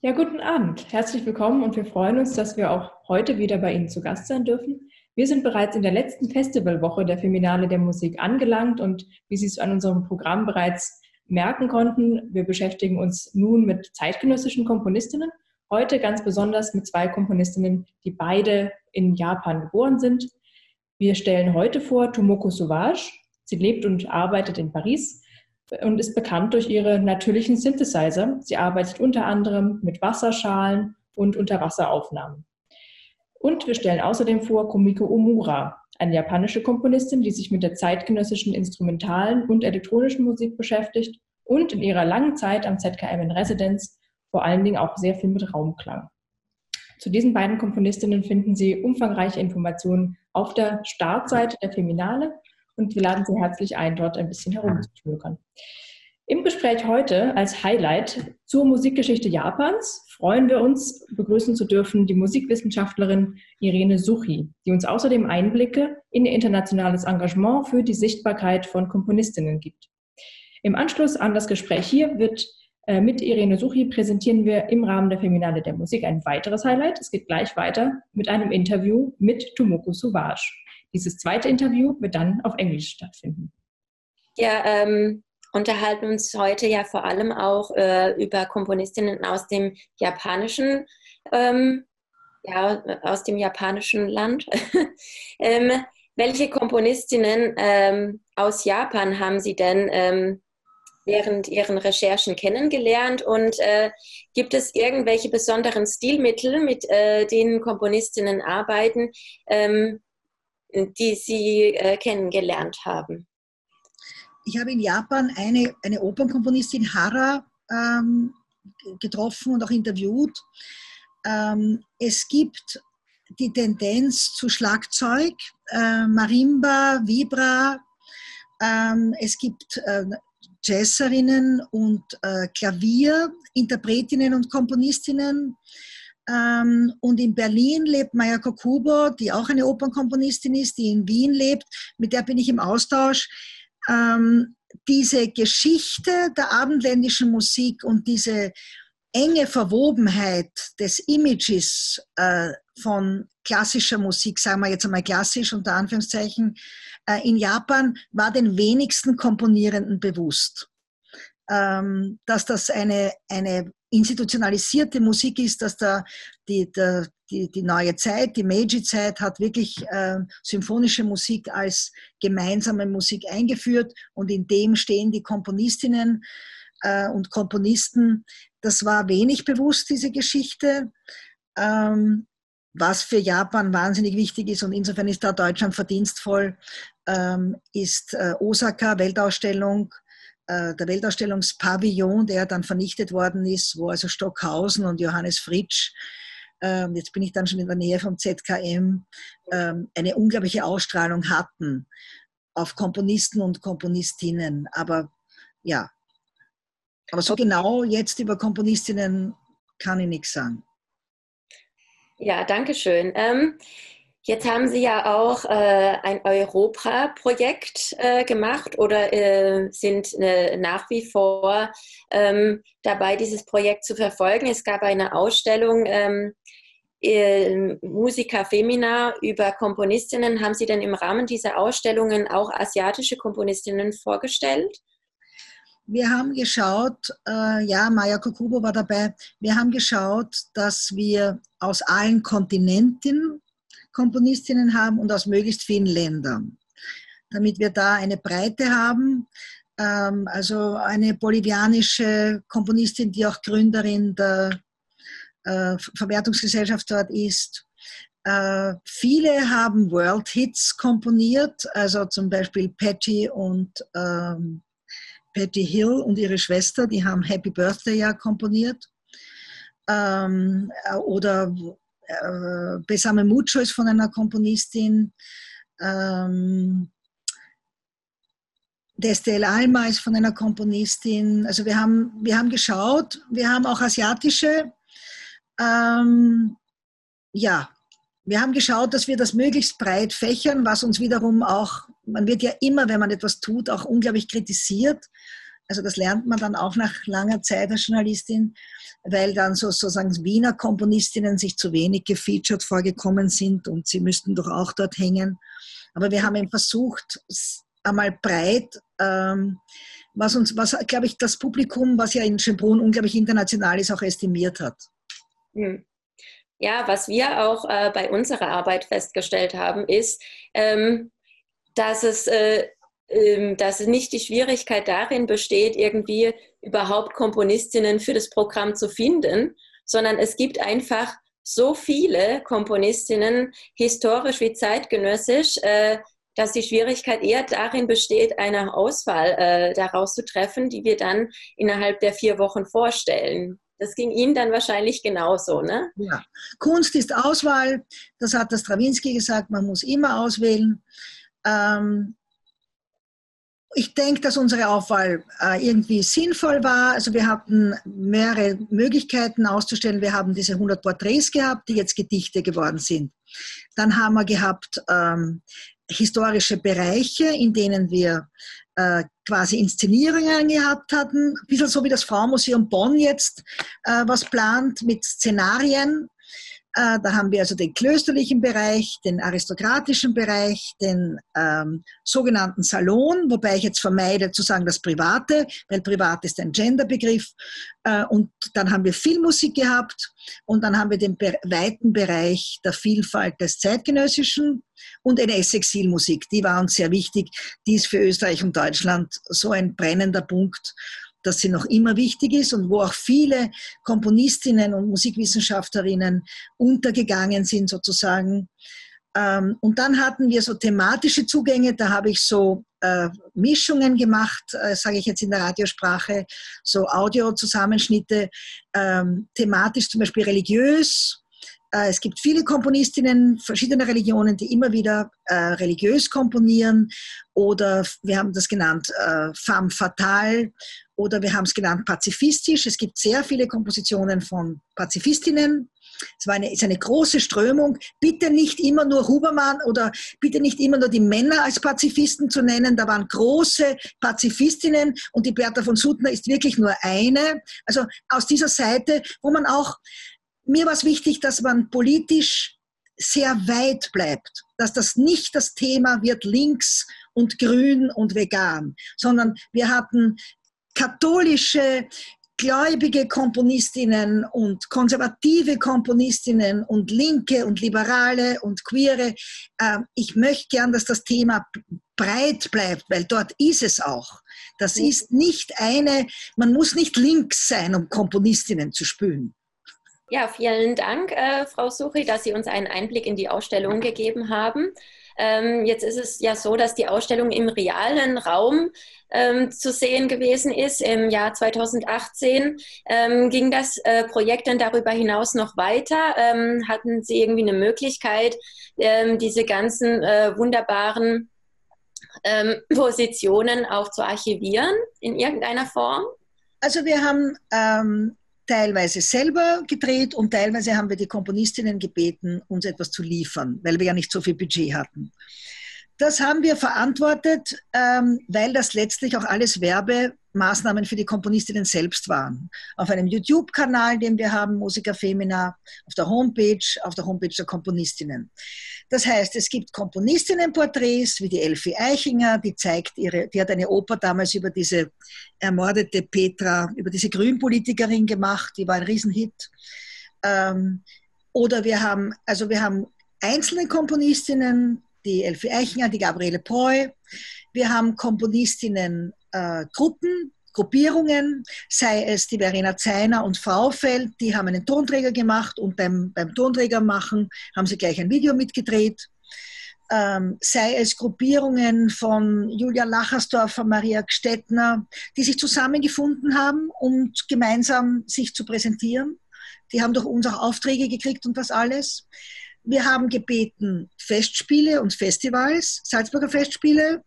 Ja, guten Abend. Herzlich willkommen und wir freuen uns, dass wir auch heute wieder bei Ihnen zu Gast sein dürfen. Wir sind bereits in der letzten Festivalwoche der Feminale der Musik angelangt und wie Sie es an unserem Programm bereits merken konnten, wir beschäftigen uns nun mit zeitgenössischen Komponistinnen. Heute ganz besonders mit zwei Komponistinnen, die beide in Japan geboren sind. Wir stellen heute vor Tomoko Sauvage. Sie lebt und arbeitet in Paris und ist bekannt durch ihre natürlichen Synthesizer. Sie arbeitet unter anderem mit Wasserschalen und Unterwasseraufnahmen. Und wir stellen außerdem vor Komiko Omura, eine japanische Komponistin, die sich mit der zeitgenössischen instrumentalen und elektronischen Musik beschäftigt und in ihrer langen Zeit am ZKM in Residenz vor allen Dingen auch sehr viel mit Raumklang. Zu diesen beiden Komponistinnen finden Sie umfangreiche Informationen auf der Startseite der Feminale und wir laden Sie herzlich ein, dort ein bisschen herumzuschmökern. Im Gespräch heute als Highlight zur Musikgeschichte Japans freuen wir uns, begrüßen zu dürfen die Musikwissenschaftlerin Irene Suchi, die uns außerdem Einblicke in ihr internationales Engagement für die Sichtbarkeit von Komponistinnen gibt. Im Anschluss an das Gespräch hier wird äh, mit Irene Suchi präsentieren wir im Rahmen der Feminale der Musik ein weiteres Highlight. Es geht gleich weiter mit einem Interview mit Tomoko Sauvage. Dieses zweite Interview wird dann auf Englisch stattfinden. Ja, ähm, unterhalten uns heute ja vor allem auch äh, über Komponistinnen aus dem japanischen, ähm, ja, aus dem japanischen Land. ähm, welche Komponistinnen ähm, aus Japan haben Sie denn ähm, während Ihren Recherchen kennengelernt und äh, gibt es irgendwelche besonderen Stilmittel, mit äh, denen Komponistinnen arbeiten, ähm, die Sie äh, kennengelernt haben? Ich habe in Japan eine, eine Opernkomponistin, Hara, ähm, getroffen und auch interviewt. Ähm, es gibt die Tendenz zu Schlagzeug, äh, Marimba, Vibra. Ähm, es gibt äh, Jazzerinnen und äh, Klavierinterpretinnen und Komponistinnen. Ähm, und in Berlin lebt Mayako Kubo, die auch eine Opernkomponistin ist, die in Wien lebt. Mit der bin ich im Austausch. Ähm, diese Geschichte der abendländischen Musik und diese enge Verwobenheit des Images äh, von klassischer Musik, sagen wir jetzt einmal klassisch unter Anführungszeichen, äh, in Japan war den wenigsten Komponierenden bewusst. Ähm, dass das eine, eine institutionalisierte Musik ist, dass da die, die, die neue Zeit, die Meiji-Zeit hat wirklich äh, symphonische Musik als gemeinsame Musik eingeführt und in dem stehen die Komponistinnen äh, und Komponisten. Das war wenig bewusst, diese Geschichte. Ähm, was für Japan wahnsinnig wichtig ist und insofern ist da Deutschland verdienstvoll, ähm, ist äh, Osaka, Weltausstellung, der Weltausstellungspavillon, der dann vernichtet worden ist, wo also Stockhausen und Johannes Fritsch, ähm, jetzt bin ich dann schon in der Nähe vom ZKM, ähm, eine unglaubliche Ausstrahlung hatten auf Komponisten und Komponistinnen. Aber ja, aber so genau jetzt über Komponistinnen kann ich nichts sagen. Ja, danke schön. Ähm, Jetzt haben Sie ja auch äh, ein Europa-Projekt äh, gemacht oder äh, sind äh, nach wie vor ähm, dabei, dieses Projekt zu verfolgen. Es gab eine Ausstellung ähm, Musica Femina über Komponistinnen. Haben Sie denn im Rahmen dieser Ausstellungen auch asiatische Komponistinnen vorgestellt? Wir haben geschaut, äh, ja, Maya Kokubo war dabei, wir haben geschaut, dass wir aus allen Kontinenten Komponistinnen haben und aus möglichst vielen Ländern, damit wir da eine Breite haben. Ähm, also eine bolivianische Komponistin, die auch Gründerin der äh, Verwertungsgesellschaft dort ist. Äh, viele haben World Hits komponiert, also zum Beispiel Patty und ähm, Patty Hill und ihre Schwester, die haben Happy Birthday ja komponiert. Ähm, äh, oder äh, Besame Mucho ist von einer Komponistin. Ähm, Destel Alma ist von einer Komponistin. Also wir haben, wir haben geschaut, wir haben auch asiatische. Ähm, ja, wir haben geschaut, dass wir das möglichst breit fächern, was uns wiederum auch, man wird ja immer, wenn man etwas tut, auch unglaublich kritisiert. Also das lernt man dann auch nach langer Zeit als Journalistin, weil dann sozusagen Wiener Komponistinnen sich zu wenig gefeatured vorgekommen sind und sie müssten doch auch dort hängen. Aber wir haben eben versucht, einmal breit, ähm, was uns, was glaube ich, das Publikum, was ja in Schönbrunn unglaublich international ist, auch estimiert hat. Hm. Ja, was wir auch äh, bei unserer Arbeit festgestellt haben, ist, ähm, dass es äh, dass nicht die Schwierigkeit darin besteht, irgendwie überhaupt Komponistinnen für das Programm zu finden, sondern es gibt einfach so viele Komponistinnen, historisch wie zeitgenössisch, äh, dass die Schwierigkeit eher darin besteht, eine Auswahl äh, daraus zu treffen, die wir dann innerhalb der vier Wochen vorstellen. Das ging Ihnen dann wahrscheinlich genauso, ne? Ja, Kunst ist Auswahl. Das hat das Stravinsky gesagt, man muss immer auswählen. Ähm, ich denke, dass unsere Auswahl äh, irgendwie sinnvoll war. Also wir hatten mehrere Möglichkeiten auszustellen. Wir haben diese 100 Porträts gehabt, die jetzt Gedichte geworden sind. Dann haben wir gehabt ähm, historische Bereiche, in denen wir äh, quasi Inszenierungen gehabt hatten. Ein bisschen so wie das Fraumuseum Bonn jetzt äh, was plant mit Szenarien da haben wir also den klösterlichen Bereich, den aristokratischen Bereich, den ähm, sogenannten Salon, wobei ich jetzt vermeide zu sagen das Private, weil Privat ist ein Genderbegriff. Äh, und dann haben wir Filmmusik gehabt und dann haben wir den weiten Bereich der Vielfalt des Zeitgenössischen und NS-Exilmusik. Die war uns sehr wichtig. Die ist für Österreich und Deutschland so ein brennender Punkt dass sie noch immer wichtig ist und wo auch viele Komponistinnen und Musikwissenschaftlerinnen untergegangen sind sozusagen. Ähm, und dann hatten wir so thematische Zugänge, da habe ich so äh, Mischungen gemacht, äh, sage ich jetzt in der Radiosprache, so Audiozusammenschnitte, ähm, thematisch zum Beispiel religiös, es gibt viele Komponistinnen verschiedener Religionen, die immer wieder äh, religiös komponieren oder wir haben das genannt äh, femme fatale oder wir haben es genannt pazifistisch. Es gibt sehr viele Kompositionen von Pazifistinnen. Es war eine, ist eine große Strömung. Bitte nicht immer nur Hubermann oder bitte nicht immer nur die Männer als Pazifisten zu nennen. Da waren große Pazifistinnen und die Bertha von Suttner ist wirklich nur eine. Also aus dieser Seite, wo man auch mir war es wichtig, dass man politisch sehr weit bleibt, dass das nicht das Thema wird links und grün und vegan, sondern wir hatten katholische, gläubige Komponistinnen und konservative Komponistinnen und linke und liberale und queere. Ähm, ich möchte gern, dass das Thema breit bleibt, weil dort ist es auch. Das ist nicht eine, man muss nicht links sein, um Komponistinnen zu spülen. Ja, vielen Dank, äh, Frau Suchi, dass Sie uns einen Einblick in die Ausstellung gegeben haben. Ähm, jetzt ist es ja so, dass die Ausstellung im realen Raum ähm, zu sehen gewesen ist. Im Jahr 2018 ähm, ging das äh, Projekt dann darüber hinaus noch weiter. Ähm, hatten Sie irgendwie eine Möglichkeit, ähm, diese ganzen äh, wunderbaren ähm, Positionen auch zu archivieren in irgendeiner Form? Also wir haben teilweise selber gedreht und teilweise haben wir die Komponistinnen gebeten, uns etwas zu liefern, weil wir ja nicht so viel Budget hatten. Das haben wir verantwortet, ähm, weil das letztlich auch alles Werbemaßnahmen für die Komponistinnen selbst waren. Auf einem YouTube-Kanal, den wir haben, Musiker Femina, auf der Homepage, auf der Homepage der Komponistinnen. Das heißt, es gibt Komponistinnenporträts wie die Elfie Eichinger, die zeigt ihre, die hat eine Oper damals über diese ermordete Petra, über diese Grünpolitikerin gemacht, die war ein Riesenhit. Ähm, oder wir haben, also wir haben einzelne Komponistinnen, die Elfie Eichinger, die Gabriele Preu. Wir haben Komponistinnen äh, Gruppen, Gruppierungen, sei es die Verena Zeiner und Fraufeld, die haben einen Tonträger gemacht und beim, beim Tonträger machen haben sie gleich ein Video mitgedreht. Ähm, sei es Gruppierungen von Julia Lachersdorfer, Maria Gstettner, die sich zusammengefunden haben, um gemeinsam sich zu präsentieren. Die haben durch uns auch Aufträge gekriegt und das alles. Wir haben gebeten Festspiele und Festivals, Salzburger Festspiele.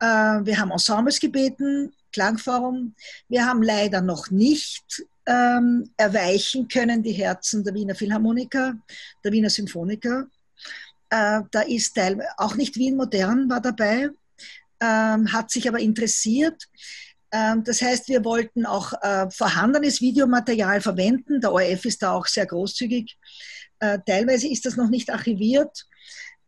Äh, wir haben Ensembles gebeten, Klangforum. Wir haben leider noch nicht ähm, erweichen können die Herzen der Wiener Philharmoniker, der Wiener Symphoniker. Äh, da ist Teil, auch nicht Wien Modern war dabei, ähm, hat sich aber interessiert. Ähm, das heißt, wir wollten auch äh, vorhandenes Videomaterial verwenden. Der ORF ist da auch sehr großzügig. Äh, teilweise ist das noch nicht archiviert.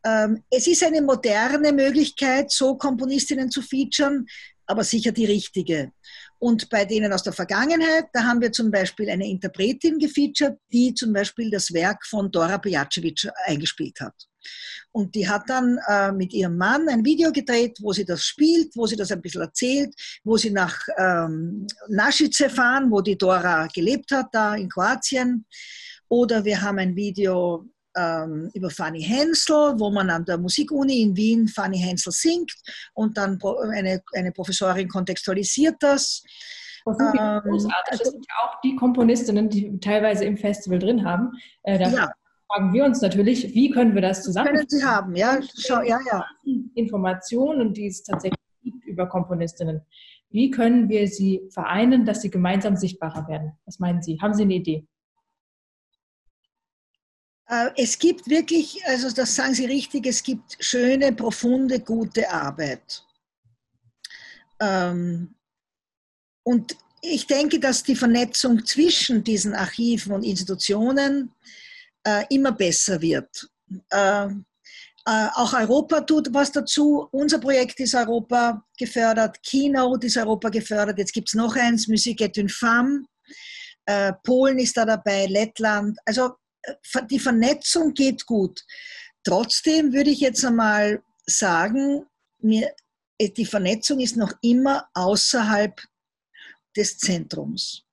Ähm, es ist eine moderne Möglichkeit, so Komponistinnen zu featuren, aber sicher die richtige. Und bei denen aus der Vergangenheit, da haben wir zum Beispiel eine Interpretin gefeatured, die zum Beispiel das Werk von Dora Pejacevic eingespielt hat. Und die hat dann äh, mit ihrem Mann ein Video gedreht, wo sie das spielt, wo sie das ein bisschen erzählt, wo sie nach ähm, Nasice fahren, wo die Dora gelebt hat, da in Kroatien. Oder wir haben ein Video ähm, über Fanny Hensel, wo man an der Musikuni in Wien Fanny Hensel singt und dann eine, eine Professorin kontextualisiert das. Das sind, ähm, großartig. das also sind ja auch die Komponistinnen, die teilweise im Festival drin haben. Äh, da ja. fragen wir uns natürlich, wie können wir das zusammen? Können Sie haben, ja, Schau, ja, ja. Informationen, die es tatsächlich gibt über Komponistinnen. Wie können wir sie vereinen, dass sie gemeinsam sichtbarer werden? Was meinen Sie? Haben Sie eine Idee? Äh, es gibt wirklich, also das sagen Sie richtig, es gibt schöne, profunde, gute Arbeit. Ähm, und ich denke, dass die Vernetzung zwischen diesen Archiven und Institutionen äh, immer besser wird. Ähm, äh, auch Europa tut was dazu. Unser Projekt ist Europa gefördert, Keynote ist Europa gefördert. Jetzt gibt es noch eins, Musique et une femme. Polen ist da dabei, Lettland. Also die Vernetzung geht gut. Trotzdem würde ich jetzt einmal sagen, mir, äh, die Vernetzung ist noch immer außerhalb des Zentrums.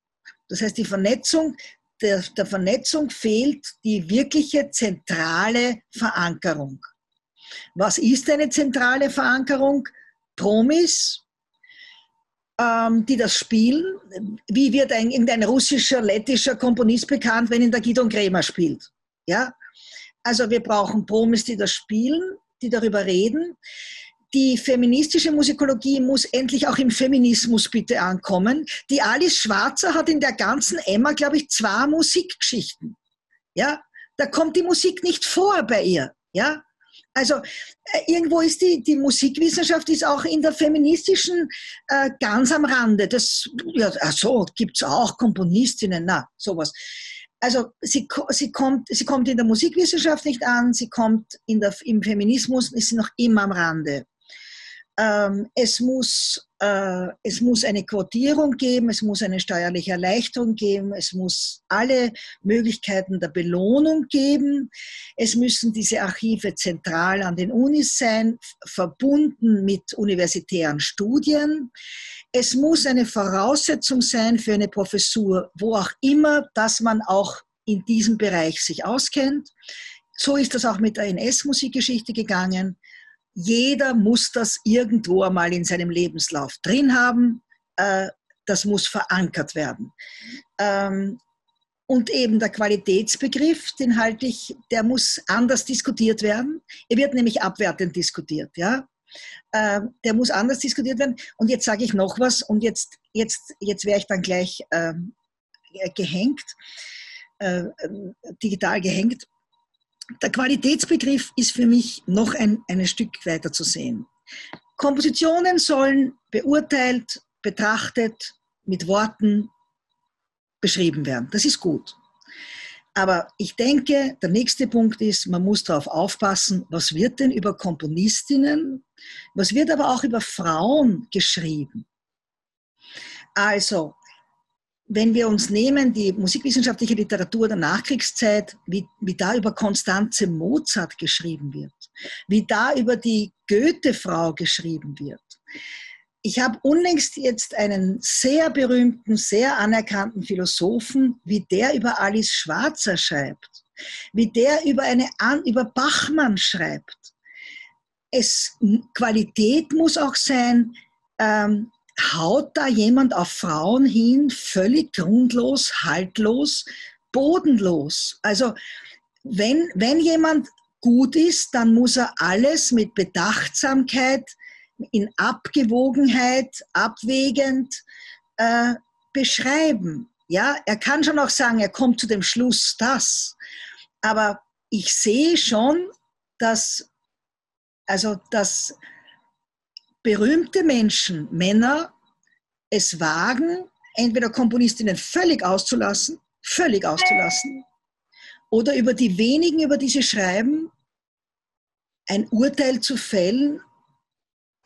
Das heißt, die Vernetzung, der, der Vernetzung fehlt die wirkliche zentrale Verankerung. Was ist eine zentrale Verankerung? Promis, die das spielen. Wie wird ein, irgendein russischer, lettischer Komponist bekannt, wenn ihn der Gidon Kremer spielt? Ja? Also wir brauchen Promis, die das spielen, die darüber reden. Die feministische Musikologie muss endlich auch im Feminismus bitte ankommen. Die Alice Schwarzer hat in der ganzen Emma, glaube ich, zwei Musikgeschichten. Ja, da kommt die Musik nicht vor bei ihr. Ja, also äh, irgendwo ist die, die Musikwissenschaft ist auch in der feministischen äh, ganz am Rande. Das, ja, ach so, gibt es auch Komponistinnen, na, sowas. Also sie, sie, kommt, sie kommt in der Musikwissenschaft nicht an, sie kommt in der, im Feminismus, ist sie noch immer am Rande. Ähm, es, muss, es muss eine Quotierung geben, es muss eine steuerliche Erleichterung geben, es muss alle Möglichkeiten der Belohnung geben. Es müssen diese Archive zentral an den Unis sein, verbunden mit universitären Studien. Es muss eine Voraussetzung sein für eine Professur, wo auch immer, dass man auch in diesem Bereich sich auskennt. So ist das auch mit der NS-Musikgeschichte gegangen. Jeder muss das irgendwo einmal in seinem Lebenslauf drin haben. Äh, das muss verankert werden. Ähm, und eben der Qualitätsbegriff, den halte ich, der muss anders diskutiert werden. Er wird nämlich abwertend diskutiert, ja. Ähm, der muss anders diskutiert werden. Und jetzt sage ich noch was und jetzt, jetzt, jetzt wäre ich dann gleich ähm, gehängt, äh, digital gehängt. Der Qualitätsbegriff ist für mich noch ein, ein Stück weiter zu sehen. Kompositionen sollen beurteilt, betrachtet, mit Worten beschrieben werden. Das ist gut. Aber ich denke, der nächste Punkt ist, man muss darauf aufpassen, was wird denn über Komponistinnen, was wird aber auch über Frauen geschrieben. Also, wenn wir uns nehmen, die musikwissenschaftliche Literatur der Nachkriegszeit, wie, wie da über Konstanze Mozart geschrieben wird, wie da über die Goethe-Frau geschrieben wird. Ich habe unlängst jetzt einen sehr berühmten, sehr anerkannten Philosophen, wie der über Alice Schwarzer schreibt, wie der über, eine, über Bachmann schreibt. Es, Qualität muss auch sein, ähm, haut da jemand auf Frauen hin, völlig grundlos, haltlos, bodenlos. Also wenn, wenn jemand gut ist, dann muss er alles mit Bedachtsamkeit, in Abgewogenheit, abwägend äh, beschreiben. Ja, er kann schon auch sagen, er kommt zu dem Schluss, das. Aber ich sehe schon, dass, also, dass berühmte Menschen, Männer, es wagen, entweder Komponistinnen völlig auszulassen, völlig auszulassen, oder über die wenigen, über die sie schreiben, ein Urteil zu fällen,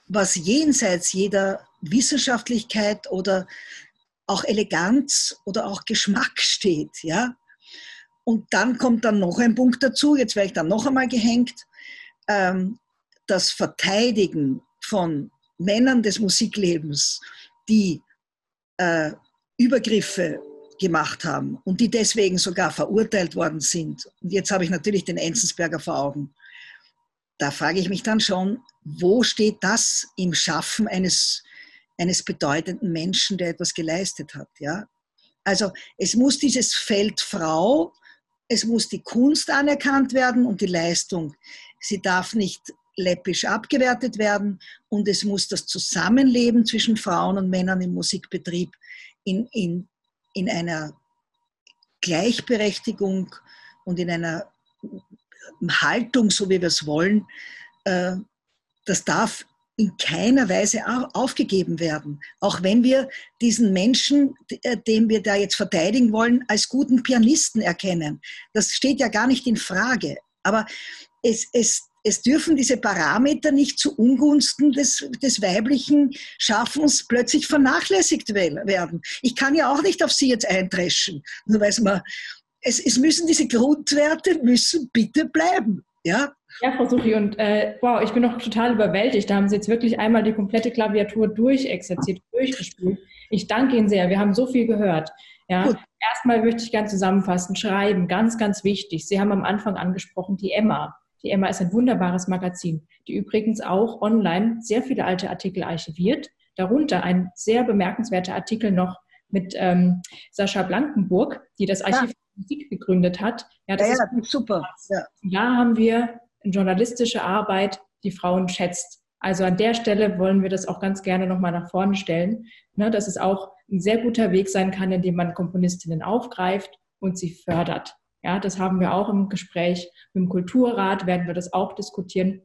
was jenseits jeder Wissenschaftlichkeit oder auch Eleganz oder auch Geschmack steht. Ja? Und dann kommt dann noch ein Punkt dazu, jetzt werde ich dann noch einmal gehängt, ähm, das Verteidigen von Männern des Musiklebens, die äh, Übergriffe gemacht haben und die deswegen sogar verurteilt worden sind. Und jetzt habe ich natürlich den Enzensberger vor Augen. Da frage ich mich dann schon, wo steht das im Schaffen eines, eines bedeutenden Menschen, der etwas geleistet hat? Ja? Also es muss dieses Feld Frau, es muss die Kunst anerkannt werden und die Leistung. Sie darf nicht läppisch abgewertet werden und es muss das Zusammenleben zwischen Frauen und Männern im Musikbetrieb in, in, in einer Gleichberechtigung und in einer Haltung, so wie wir es wollen, äh, das darf in keiner Weise aufgegeben werden. Auch wenn wir diesen Menschen, äh, den wir da jetzt verteidigen wollen, als guten Pianisten erkennen. Das steht ja gar nicht in Frage. Aber es, es, es dürfen diese Parameter nicht zu Ungunsten des, des weiblichen Schaffens plötzlich vernachlässigt werden. Ich kann ja auch nicht auf sie jetzt eindreschen, nur weil es mal, es, es müssen diese Grundwerte müssen bitte bleiben. Ja, ja, Frau Suchi, und äh, wow, ich bin noch total überwältigt. Da haben Sie jetzt wirklich einmal die komplette Klaviatur durchexerziert, durchgespielt. Ich danke Ihnen sehr. Wir haben so viel gehört. Ja, erstmal möchte ich gerne zusammenfassen. Schreiben, ganz, ganz wichtig. Sie haben am Anfang angesprochen die Emma. Die Emma ist ein wunderbares Magazin, die übrigens auch online sehr viele alte Artikel archiviert. Darunter ein sehr bemerkenswerter Artikel noch mit ähm, Sascha Blankenburg, die das Archiv ja. Musik gegründet hat. Ja, das ja, ist super. Ja. Da haben wir journalistische Arbeit, die Frauen schätzt. Also an der Stelle wollen wir das auch ganz gerne nochmal nach vorne stellen, ne, dass es auch ein sehr guter Weg sein kann, indem man Komponistinnen aufgreift und sie fördert. Ja, das haben wir auch im Gespräch mit dem Kulturrat, werden wir das auch diskutieren.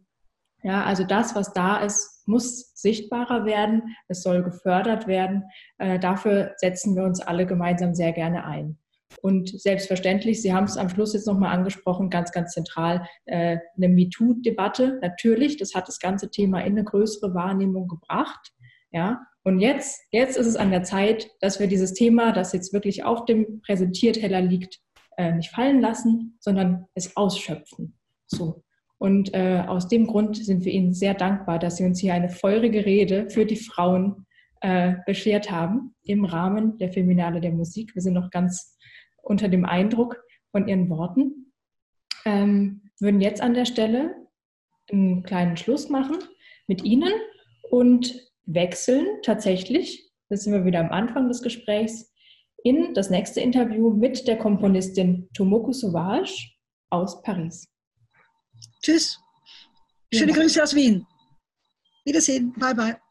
Ja, also das, was da ist, muss sichtbarer werden. Es soll gefördert werden. Äh, dafür setzen wir uns alle gemeinsam sehr gerne ein. Und selbstverständlich, Sie haben es am Schluss jetzt nochmal angesprochen, ganz, ganz zentral, äh, eine MeToo-Debatte. Natürlich, das hat das ganze Thema in eine größere Wahrnehmung gebracht. Ja, und jetzt, jetzt ist es an der Zeit, dass wir dieses Thema, das jetzt wirklich auf dem Präsentierteller liegt, äh, nicht fallen lassen, sondern es ausschöpfen. So. Und äh, aus dem Grund sind wir Ihnen sehr dankbar, dass Sie uns hier eine feurige Rede für die Frauen äh, beschert haben im Rahmen der Feminale der Musik. Wir sind noch ganz unter dem Eindruck von Ihren Worten. Ähm, würden jetzt an der Stelle einen kleinen Schluss machen mit Ihnen und wechseln tatsächlich, das sind wir wieder am Anfang des Gesprächs, in das nächste Interview mit der Komponistin Tomoko Sauvage aus Paris. Tschüss. Schöne. Grüße aus Wien. Wiedersehen. Bye, bye.